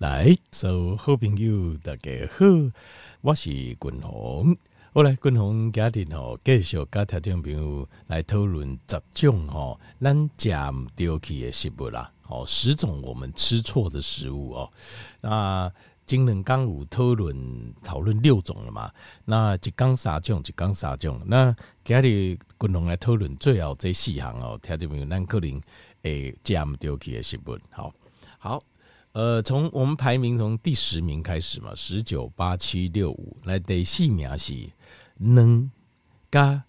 来，所有好朋友大家好，我是君鸿。好来君鸿家庭吼，继续跟听众朋友来讨论十种吼，咱食唔丢弃的食物啦。哦，十种我们吃错的食物哦。那今日刚有讨论讨论六种了嘛？那一讲三种，一讲三种。那今日君鸿来讨论最后这四项哦，听众朋友咱可能会食唔丢弃的食物。好，好。呃，从我们排名从第十名开始嘛，十九八七六五来第四名是能加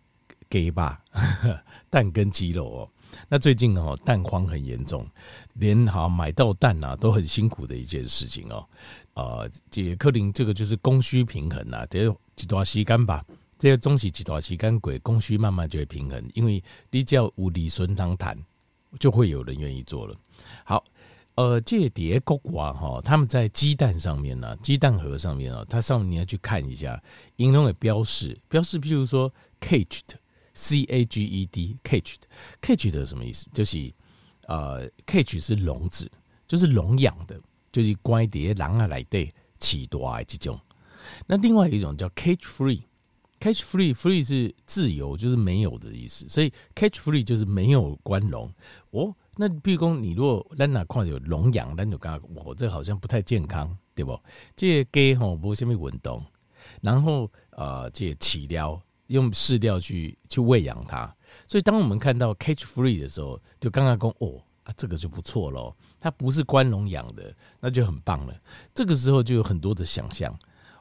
鸡吧，蛋跟鸡肉哦。那最近哦，蛋荒很严重，连好买到蛋啊都很辛苦的一件事情哦。呃，这克林这个就是供需平衡呐，这几段时间吧，这些东西几段时间鬼供需慢慢就会平衡，因为你只要无理顺当谈，就会有人愿意做了。好。呃，这碟国王哈，他们在鸡蛋上面呢，鸡蛋盒上面啊，它上面你要去看一下，应用的标示，标示，譬如说 caged，c a g e d，caged，caged 什么意思？就是呃，cage 是笼子，就是笼养的，就是关碟狼啊来对起多啊这种。那另外一种叫 cage free，cage free，free 是自由，就是没有的意思，所以 cage free 就是没有关笼哦。那譬如说，你如果咱哪看有笼养，咱就讲我这好像不太健康，对不？这个鸡吼无什么运动，然后呃，这个饲料用饲料去去喂养它，所以当我们看到 cage free 的时候，就刚刚讲哦啊，这个就不错喽，它不是关笼养的，那就很棒了。这个时候就有很多的想象，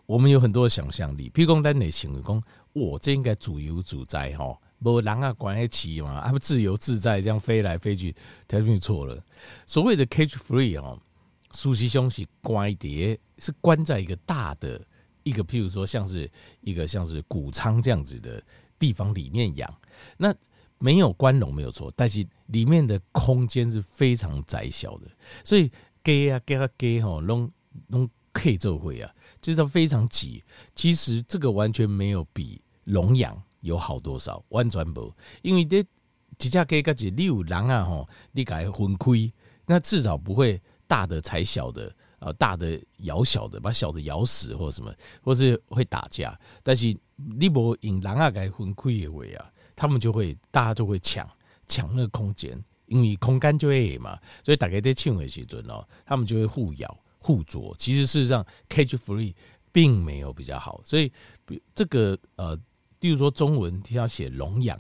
我们有很多的想象力。譬如讲，咱内想讲，我这应该自由自在哈。无人啊，关在起嘛，他们自由自在这样飞来飞去，他就错了。所谓的 cage free 哦，苏西兄是关碟，是关在一个大的一个，譬如说像是一个像是谷仓这样子的地方里面养，那没有关笼没有错，但是里面的空间是非常窄小的，所以 gay 啊 gay 啊 gay 吼，拢拢 K 就会啊，就是非常挤。其实这个完全没有比笼养。有好多少完全无，因为这几家鸡个只你有人啊吼，你给它分开，那至少不会大的踩小的，呃，大的咬小的，把小的咬死或什么，或是会打架。但是你无用人啊给它分开的话啊，他们就会大家就会抢抢那个空间，因为空间就会嘛，所以大家在抢的时阵哦，他们就会互咬互啄。其实事实上，cage free 并没有比较好，所以这个呃。例如说中文他要写笼养，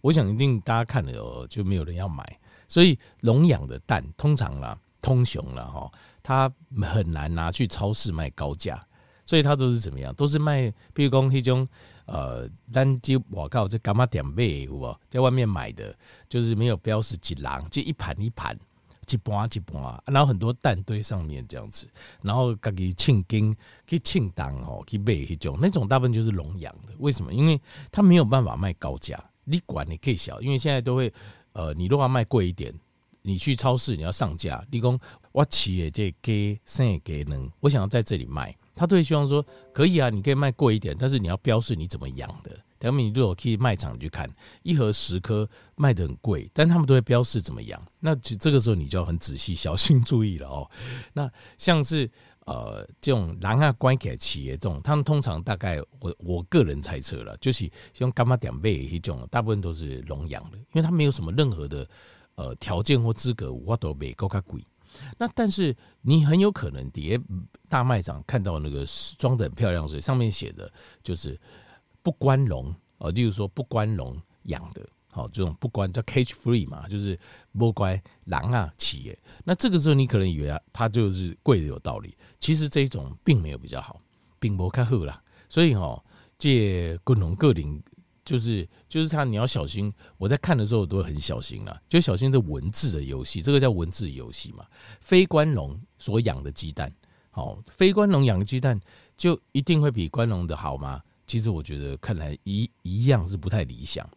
我想一定大家看了就没有人要买，所以笼养的蛋通常啦，通雄了哈，它很难拿去超市卖高价，所以它都是怎么样？都是卖，比如讲那种呃，单就我靠这干嘛点卖有？在外面买的，就是没有标示几笼，就一盘一盘。一盘一盘，然后很多蛋堆上面这样子，然后自己称斤去称档哦，去卖那种，那种大部分就是笼养的。为什么？因为它没有办法卖高价，你管你可以小，因为现在都会呃，你如果卖贵一点，你去超市你要上架，你讲我企业这给生给能，我想要在这里卖，他都会希望说可以啊，你可以卖贵一点，但是你要标示你怎么养的。等你如果去卖场去看，一盒十颗卖得很贵，但他们都会标示怎么养。那就这个时候你就要很仔细、小心注意了哦。那像是呃这种狼啊、关给企业这种，他们通常大概我我个人猜测了，就是像干嘛点背一种，大部分都是笼养的，因为他没有什么任何的呃条件或资格，我都没够卡贵。那但是你很有可能底下大卖场看到那个装得很漂亮，所以上面写的就是。不关笼哦，例如说不关笼养的，好，这种不关叫 cage free 嘛，就是不关狼啊企业。那这个时候你可能以为啊，它就是贵的有道理，其实这一种并没有比较好，并不看好啦。所以哦，借共同个领就是就是他你要小心。我在看的时候都会很小心啊，就小心这文字的游戏，这个叫文字游戏嘛。非关笼所养的鸡蛋，好，非关笼养的鸡蛋就一定会比关笼的好吗？其实我觉得看来一一样是不太理想。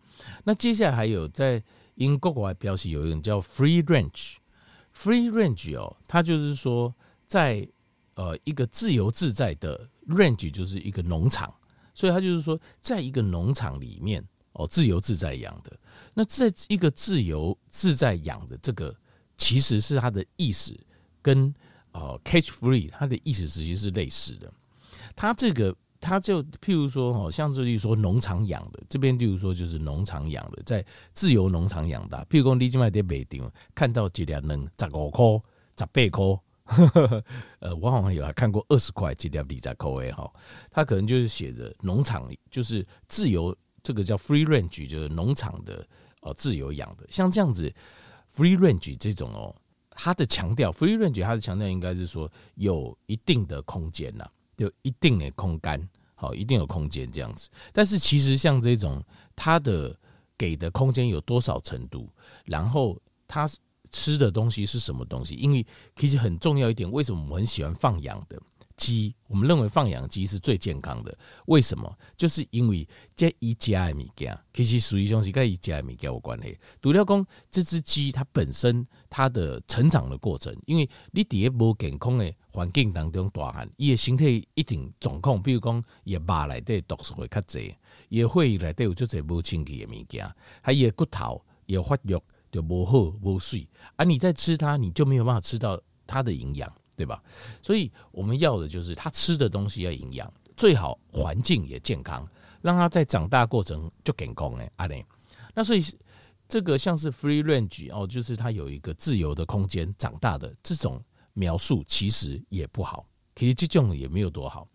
那接下来还有在英国国外标示有一种叫 free range，free range 哦，它就是说在呃一个自由自在的 range 就是一个农场，所以它就是说在一个农场里面哦自由自在养的。那在一个自由自在养的这个其实是它的意思跟哦，cage free，它的意思其实是类似的。它这个，它就譬如说，哦，像这里说农场养的，这边譬如说就是农场养的，在自由农场养的。譬如说你今麦在卖场看到几粒能十五块、十八块，呃，我好像有还看过二十块几粒二十块的哈，它可能就是写着农场，就是自由，这个叫 free range，就是农场的哦，自由养的，像这样子 free range 这种哦。它的强调，free range，它的强调应该是说有一定的空间呐，有一定的空间，好，一定有空间这样子。但是其实像这种，它的给的空间有多少程度，然后它吃的东西是什么东西？因为其实很重要一点，为什么我们很喜欢放养的？鸡，我们认为放养鸡是最健康的。为什么？就是因为这一家的物件，其实属于东西跟一家的物件有关系。独了讲，这只鸡它本身它的成长的过程，因为你在一个不健康的环境当中大汉，伊的身体一定状况，比如讲伊的肉里底毒素会较侪，伊的血液里底有足侪无清气的物件，还伊的骨头、伊的发育就无好无水，啊、你在吃它，你就没有办法吃到它的营养。对吧？所以我们要的就是他吃的东西要营养，最好环境也健康，让他在长大过程就健康哎，阿雷。那所以这个像是 free range 哦，就是他有一个自由的空间长大的这种描述，其实也不好，其实这种也没有多好。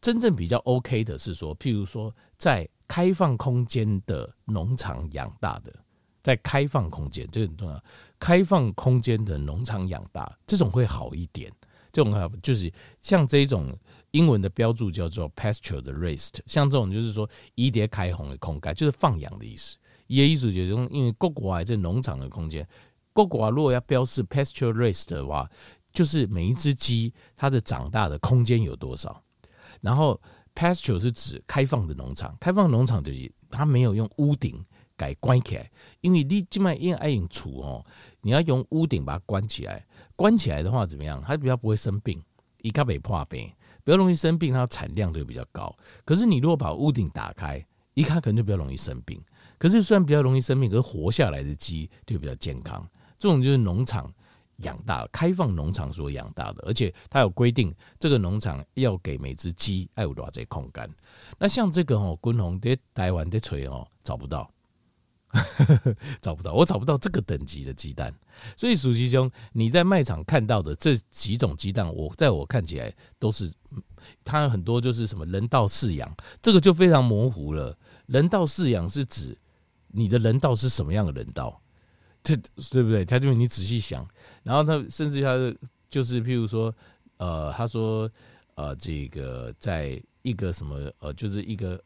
真正比较 OK 的是说，譬如说在开放空间的农场养大的。在开放空间，这很重要。开放空间的农场养大，这种会好一点。这种就是像这种英文的标注叫做 pasture raised，像这种就是说一叠开红的空间，就是放养的意思。也意思就是因为各国啊这农场的空间，各国啊如果要标示 pasture raised 的话，就是每一只鸡它的长大的空间有多少。然后 pasture 是指开放的农场，开放农场就是它没有用屋顶。改关起来，因为你今麦因为爱用厨哦，你要用屋顶把它关起来。关起来的话怎么样？它比较不会生病，一卡被破病，比较容易生病，它产量就比较高。可是你如果把屋顶打开，一卡可能就比较容易生病。可是虽然比较容易生病，可是活下来的鸡就比较健康。这种就是农场养大，开放农场所养大的，而且它有规定，这个农场要给每只鸡爱有多少空间。那像这个哦，滚红的台湾的锤哦，找不到。找不到，我找不到这个等级的鸡蛋，所以鼠鸡兄，你在卖场看到的这几种鸡蛋，我在我看起来都是，它很多就是什么人道饲养，这个就非常模糊了。人道饲养是指你的人道是什么样的人道？这对不对？他就你仔细想，然后他甚至他就是譬如说，呃，他说，呃，这个在一个什么，呃，就是一个。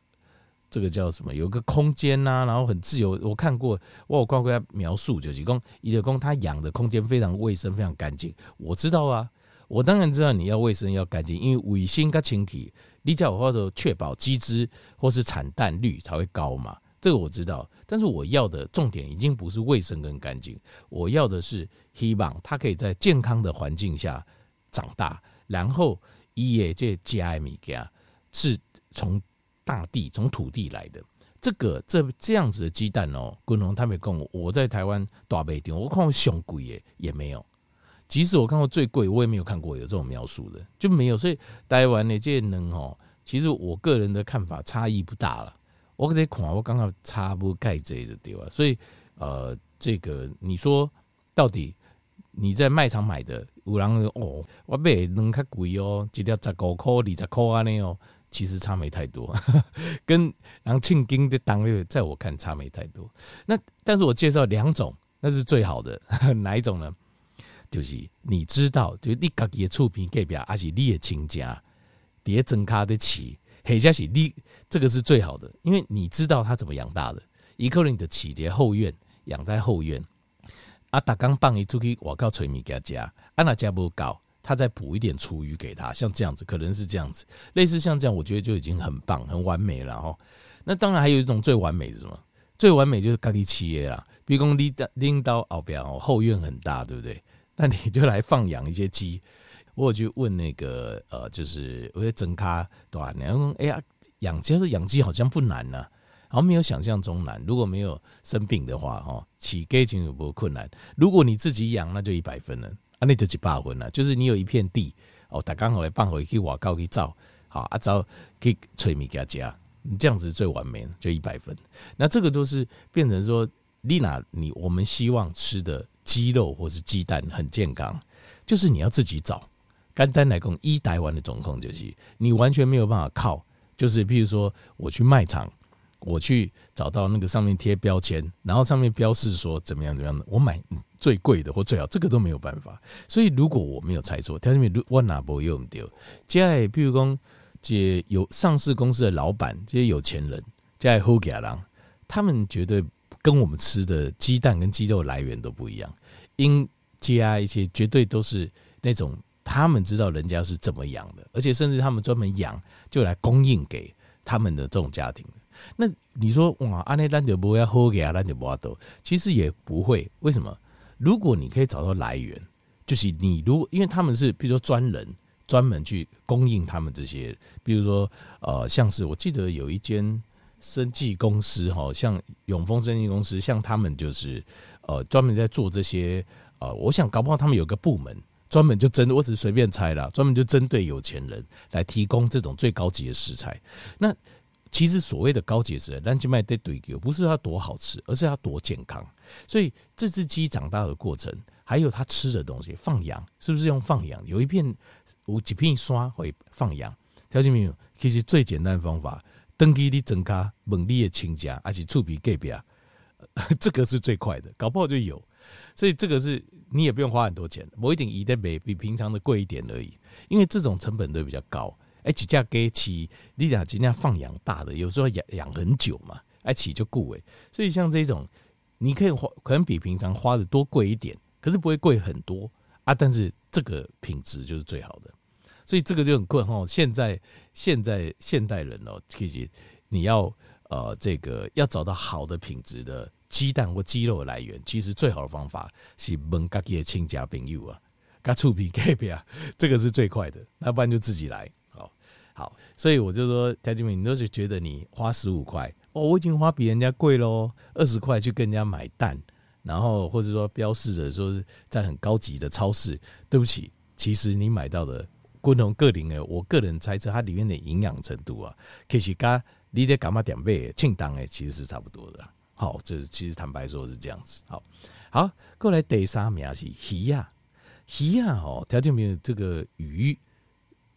这个叫什么？有个空间呐、然后很自由。我看过，我有看过他描述，就是说，伊就讲他养的空间非常卫生，非常干净。我知道啊，我当然知道你要卫生要干净，因为卫生跟清洁，你叫我或者确保鸡只或是产蛋率才会高嘛。这个我知道，但是我要的重点已经不是卫生跟干净，我要的是希望它可以在健康的环境下长大，然后伊也这家米加是从。大地从土地来的，这个这这样子的鸡蛋哦，滚龙他没讲，我在台湾大北店，我看过熊贵耶也没有，即使我看过最贵，我也没有看过有这种描述的，就没有。所以台湾的这些人哦，其实我个人的看法差异不大了。我给你看，我刚好差不盖这的对吧？所以呃，这个你说到底你在卖场买的，有人哦，我买两较贵哦，一粒十五块、二十块安尼哦。其实差没太多，跟然后庆金的档位，在我看差没太多。那但是我介绍两种，那是最好的，哪一种呢？就是你知道，就你自己的厝边隔壁，还是你的亲家，叠整卡的起，或者是你这个是最好的，因为你知道他怎么养大的。一个人的起在后院，养在后院，啊，打刚放一出去，我靠，催米给他加，啊，那加不高。他再补一点厨余给他，像这样子，可能是这样子，类似像这样，我觉得就已经很棒、很完美了哈。那当然还有一种最完美是什么？最完美就是咖喱企业啦，比如讲拎拎到后边哦，后院很大，对不对？那你就来放养一些鸡。我有去问那个呃，就是我在增咖对吧？然后哎呀，养鸡是养鸡好像不难呢、啊，然后没有想象中难。如果没有生病的话，哈，起鸡就有不困难。如果你自己养，那就一百分了。啊，那就几百分了。就是你有一片地哦，打刚好来放回去瓦高去造，好啊，造去催米给他加，你这样子最完美，就一百分。那这个都是变成说，丽娜，你我们希望吃的鸡肉或是鸡蛋很健康，就是你要自己找。简单来讲，一台湾的总控就是你完全没有办法靠，就是譬如说我去卖场。我去找到那个上面贴标签，然后上面标示说怎么样怎么样的，我买最贵的或最好，这个都没有办法。所以如果我没有猜错，他那边我哪不用丢？接下来，比如说这有上市公司的老板，这些有钱人，接下来好家人，他们绝对跟我们吃的鸡蛋跟鸡肉来源都不一样，因加一些绝对都是那种他们知道人家是怎么养的，而且甚至他们专门养就来供应给他们的这种家庭。那你说哇，安内兰德不要喝给阿兰德不要多，其实也不会。为什么？如果你可以找到来源，就是你如因为他们是，比如说专人专门去供应他们这些，比如说呃，像是我记得有一间生技公司哈，像永丰生技公司，像他们就是呃专门在做这些呃，我想搞不好他们有个部门专门就针，我只是随便猜啦，专门就针对有钱人来提供这种最高级的食材。那其实所谓的高级食材，但就卖得对不是它多好吃，而是它多健康。所以这只鸡长大的过程，还有它吃的东西，放养是不是用放养？有一片有几片刷会放养，条件没有？其实最简单的方法，登记的增加猛力的亲家，而且触鼻盖比啊，这个是最快的，搞不好就有。所以这个是你也不用花很多钱，我一定一定比比平常的贵一点而已，因为这种成本都比较高。哎，几架给起，你俩今天放养大的，有时候养养很久嘛，哎起就顾哎，所以像这种，你可以花，可能比平常花的多贵一点，可是不会贵很多啊，但是这个品质就是最好的，所以这个就很困哈。现在现在现代人哦，其实你要呃这个要找到好的品质的鸡蛋或鸡肉的来源，其实最好的方法是问家己的亲家朋友啊，甲厝边隔壁啊，这个是最快的，要不然就自己来。好，所以我就说，台金明，你都是觉得你花十五块哦，我已经花比人家贵喽，二十块去跟人家买蛋，然后或者说标示着说是在很高级的超市，对不起，其实你买到的不同个零的，我个人猜测它里面的营养程度啊，其实跟你得干嘛点倍，庆当诶，其实是差不多的。好，这其实坦白说是这样子。好，好，过来第三名是鱼呀，鱼呀，哦，条件没有这个鱼。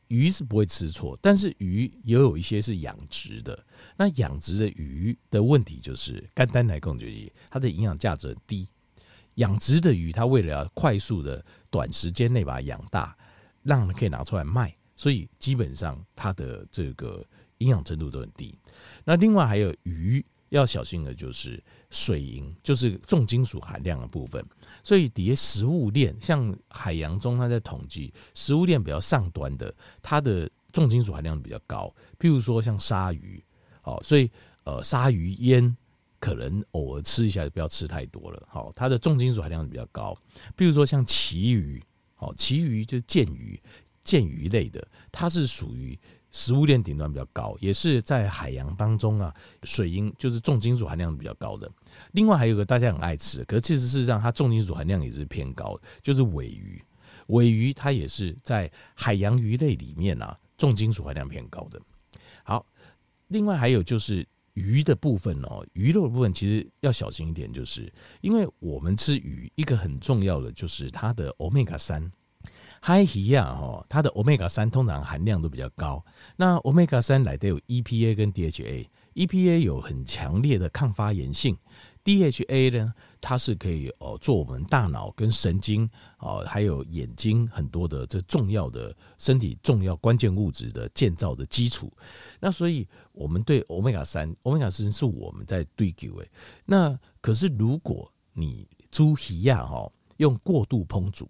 鱼是不会吃错，但是鱼也有一些是养殖的。那养殖的鱼的问题就是，肝单来供就是它的营养价值很低。养殖的鱼，它为了要快速的短时间内把它养大，让人可以拿出来卖，所以基本上它的这个营养程度都很低。那另外还有鱼要小心的就是。水银就是重金属含量的部分，所以底下食物链，像海洋中，它在统计食物链比较上端的，它的重金属含量比较高。譬如说像鲨鱼，好，所以呃，鲨鱼烟可能偶尔吃一下，就不要吃太多了。好，它的重金属含量比较高。譬如说像旗鱼，好，旗鱼就是剑鱼，剑鱼类的，它是属于。食物链顶端比较高，也是在海洋当中啊，水银就是重金属含量比较高的。另外还有一个大家很爱吃，可是其实事实上它重金属含量也是偏高的，就是尾鱼。尾鱼它也是在海洋鱼类里面啊，重金属含量偏高的。好，另外还有就是鱼的部分哦，鱼肉的部分其实要小心一点，就是因为我们吃鱼，一个很重要的就是它的欧米伽三。海鱼啊，哈，它的欧米伽三通常含量都比较高。那欧米伽三来的有 EPA 跟 DHA EPA 有很强烈的抗发炎性，DHA 呢，它是可以哦做我们大脑跟神经哦，还有眼睛很多的这重要的身体重要关键物质的建造的基础。那所以我们对欧米伽三，欧米伽三是我们在对给诶。那可是如果你煮鱼啊，哈，用过度烹煮。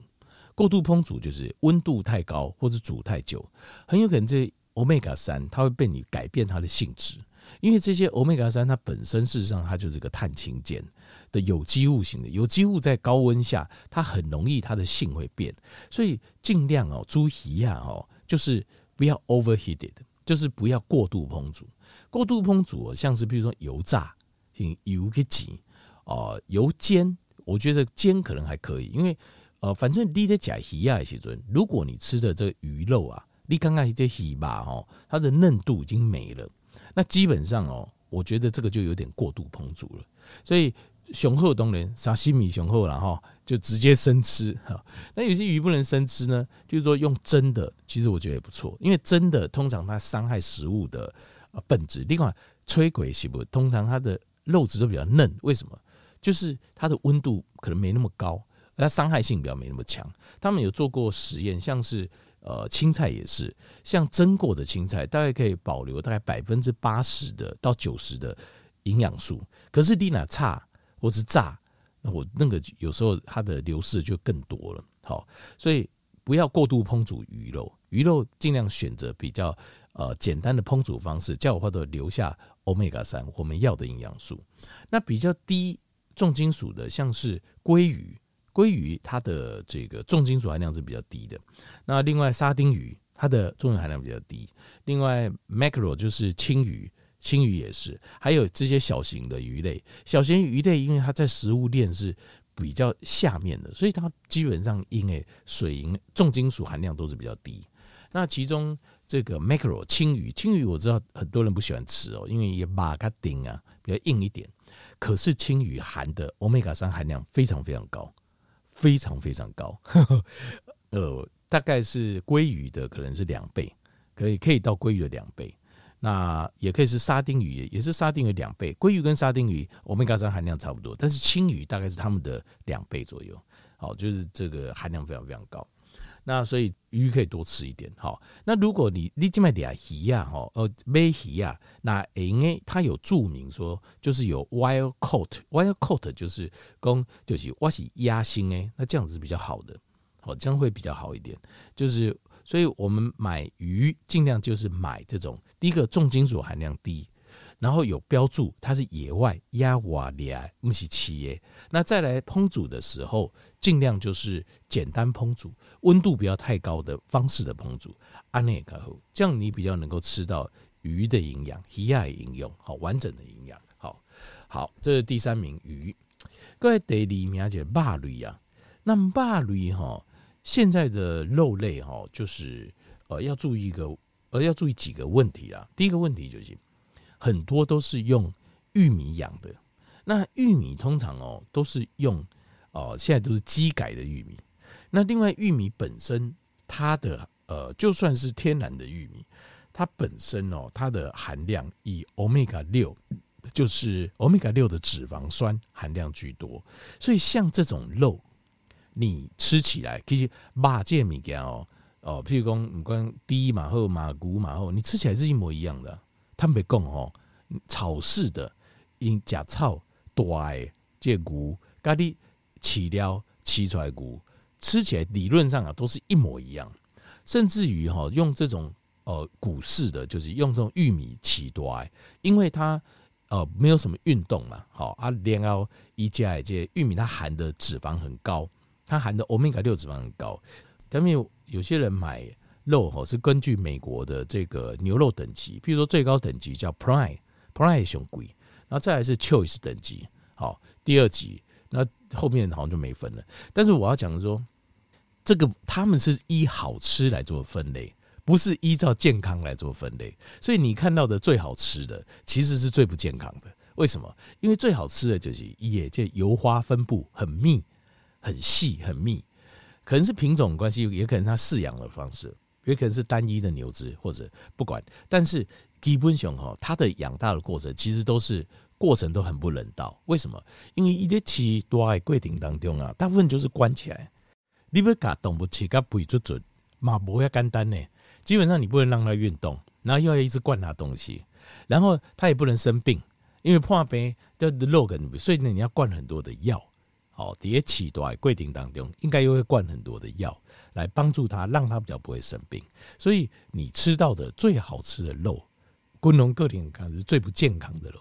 过度烹煮就是温度太高或者煮太久，很有可能这 Omega 三它会被你改变它的性质，因为这些 Omega 三它本身事实上它就是个碳氢键的有机物型的，有机物在高温下它很容易它的性会变，所以尽量哦，猪鱼啊哦，就是不要 overheated，就是不要过度烹煮。过度烹煮像是比如说油炸，用油给挤哦，油煎，我觉得煎可能还可以，因为。呃，反正你在讲鱼啊，时阵，如果你吃的这个鱼肉啊，你刚刚这鱼吧，哦，它的嫩度已经没了，那基本上哦，我觉得这个就有点过度烹煮了。所以雄厚东人沙西米雄厚了哈，就直接生吃哈。那有些鱼不能生吃呢，就是说用蒸的，其实我觉得也不错，因为蒸的通常它伤害食物的本质。另外，吹鬼是不，通常它的肉质都比较嫩，为什么？就是它的温度可能没那么高。它伤害性比较没那么强。他们有做过实验，像是呃青菜也是，像蒸过的青菜，大概可以保留大概百分之八十的到九十的营养素。可是丽娜差或是炸，那我那个有时候它的流失就更多了。好，所以不要过度烹煮鱼肉，鱼肉尽量选择比较呃简单的烹煮方式，叫我或者留下欧米伽三我们要的营养素。那比较低重金属的，像是鲑鱼。鲑鱼它的这个重金属含量是比较低的，那另外沙丁鱼它的重金属含量比较低，另外 mackerel 就是青鱼，青鱼也是，还有这些小型的鱼类，小型鱼类因为它在食物链是比较下面的，所以它基本上因为水银重金属含量都是比较低。那其中这个 mackerel 青鱼，青鱼我知道很多人不喜欢吃哦，因为也马卡丁啊比较硬一点，可是青鱼含的欧米伽三含量非常非常高。非常非常高，呵呵，呃，大概是鲑鱼的可能是两倍，可以可以到鲑鱼的两倍，那也可以是沙丁鱼，也是沙丁鱼两倍。鲑鱼跟沙丁鱼欧米伽三含量差不多，但是青鱼大概是它们的两倍左右，好，就是这个含量非常非常高。那所以鱼可以多吃一点，哈。那如果你你这边俩鱼呀，哈，呃，买鱼呀，那因为它有注明说，就是有 wild caught，wild caught 就是公就是我是鸭心诶，那这样子比较好的，好，这样会比较好一点。就是所以我们买鱼尽量就是买这种，第一个重金属含量低。然后有标注它是野外压瓦里埃木西企业，那再来烹煮的时候，尽量就是简单烹煮，温度不要太高的方式的烹煮，安内卡后，这样你比较能够吃到鱼的营养，鱼亚的营养，好完整的营养，好，好，这是第三名鱼。各位第二名就是肉类啊，那肉类哈，现在的肉类哈，就是呃要注意一个，呃要注意几个问题啊，第一个问题就是。很多都是用玉米养的，那玉米通常哦都是用哦，现在都是机改的玉米。那另外玉米本身它的呃，就算是天然的玉米，它本身哦它的含量以欧米伽六，就是欧米伽六的脂肪酸含量居多，所以像这种肉，你吃起来其实马介米干哦哦，譬如讲你关低马后马骨马后，你吃起来是一模一样的。他们讲哦，草式的因假草大诶，这骨咖喱起料起出来骨，吃起来理论上啊都是一模一样，甚至于哈用这种呃谷式的，就是用这种玉米起多，因为它呃没有什么运动嘛，好啊，然后一加一这玉米它含的脂肪很高，它含的欧米伽六脂肪很高，他们有有些人买。肉哈是根据美国的这个牛肉等级，譬如说最高等级叫 Prime，Prime 熊贵，然后再来是 Choice 等级，好，第二级，那后面好像就没分了。但是我要讲说，这个他们是依好吃来做分类，不是依照健康来做分类。所以你看到的最好吃的，其实是最不健康的。为什么？因为最好吃的就是也就油花分布很密、很细、很密，可能是品种关系，也可能它饲养的方式。也可能是单一的牛只，或者不管，但是基本上哈，它的养大的过程其实都是过程都很不人道。为什么？因为一些起多爱规定当中啊，大部分就是关起来，你不搞动物起个不准准，马不要简单呢。基本上你不能让它运动，然后又要一直灌它东西，然后它也不能生病，因为破病叫肉梗，所以呢你要灌很多的药。好，叠起多爱规定当中，应该又会灌很多的药。来帮助他，让他比较不会生病。所以你吃到的最好吃的肉，滚龙个体看是最不健康的肉。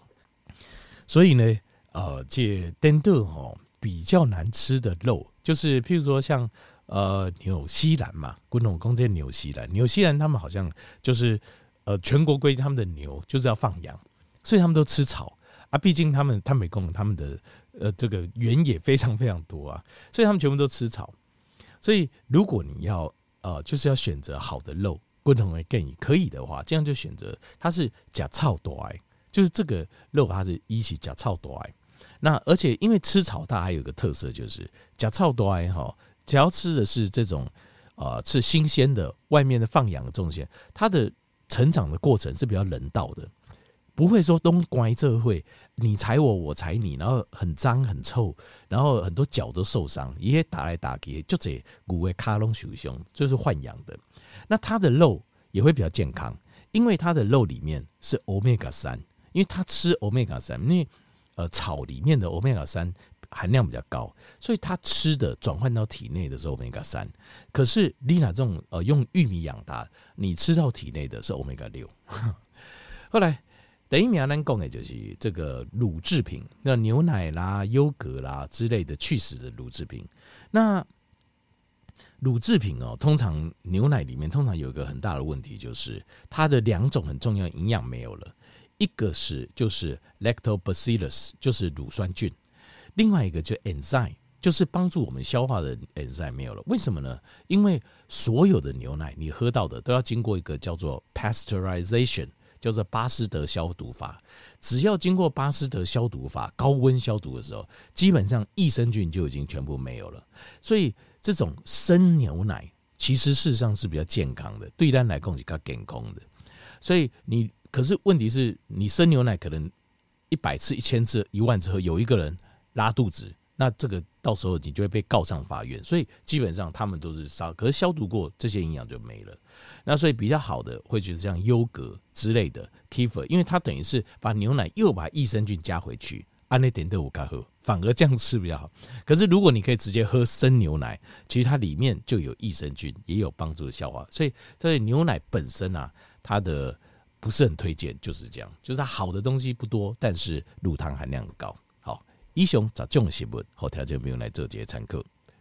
所以呢，呃，这登豆哈比较难吃的肉，就是譬如说像呃纽西兰嘛，滚龙公这纽西兰，纽西兰他们好像就是呃全国规他们的牛就是要放养，所以他们都吃草啊。毕竟他们他们美共他们的呃这个原野非常非常多啊，所以他们全部都吃草。所以如果你要呃，就是要选择好的肉，滚筒会更可以的话，这样就选择它是假草多癌，就是这个肉它是一起假草多癌。那而且因为吃草它还有个特色就是假草多癌哈，只要吃的是这种呃吃新鲜的，外面的放养的种些，它的成长的过程是比较人道的。不会说东乖这会你踩我我踩你，然后很脏很臭，然后很多脚都受伤，也打来打去，就这骨为卡隆鼠熊，就是换养的。那它的肉也会比较健康，因为它的肉里面是欧米伽三，因为它吃欧米伽三，因为呃草里面的欧米伽三含量比较高，所以它吃的转换到体内的是欧米伽三。可是丽娜这种呃用玉米养大，你吃到体内的是欧米伽六。后来。等于名咱讲的就是这个乳制品，那牛奶啦、优格啦之类的去死的乳制品。那乳制品哦，通常牛奶里面通常有一个很大的问题，就是它的两种很重要营养没有了。一个是就是 lactobacillus，就是乳酸菌；另外一个就 enzyme，就是帮助我们消化的 enzyme 没有了。为什么呢？因为所有的牛奶你喝到的都要经过一个叫做 pasteurization。叫做巴斯德消毒法，只要经过巴斯德消毒法高温消毒的时候，基本上益生菌就已经全部没有了。所以这种生牛奶其实事实上是比较健康的，对人来讲是较健康的。所以你可是问题是你生牛奶可能一百次、一千次、一万次后有一个人拉肚子。那这个到时候你就会被告上法院，所以基本上他们都是烧，可是消毒过这些营养就没了。那所以比较好的会觉得像优格之类的 Kefir，因为它等于是把牛奶又把益生菌加回去，按那点都我该喝，反而这样吃比较好。可是如果你可以直接喝生牛奶，其实它里面就有益生菌，也有帮助的消化。所以在牛奶本身啊，它的不是很推荐，就是这样，就是它好的东西不多，但是乳糖含量高。以上十种食物，好条件朋友来做一个参考。